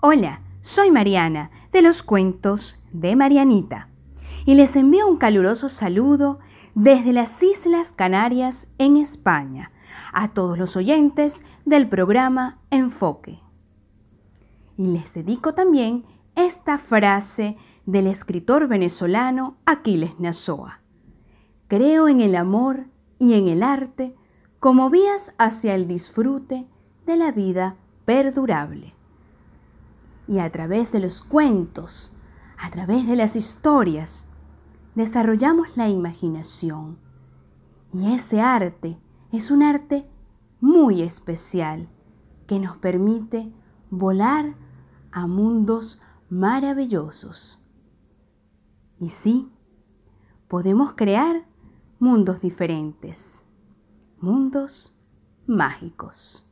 Hola, soy Mariana de los cuentos de Marianita y les envío un caluroso saludo desde las Islas Canarias en España a todos los oyentes del programa Enfoque. Y les dedico también esta frase del escritor venezolano Aquiles Nazoa. Creo en el amor y en el arte como vías hacia el disfrute de la vida perdurable. Y a través de los cuentos, a través de las historias, desarrollamos la imaginación. Y ese arte es un arte muy especial que nos permite volar a mundos maravillosos. Y sí, podemos crear mundos diferentes, mundos mágicos.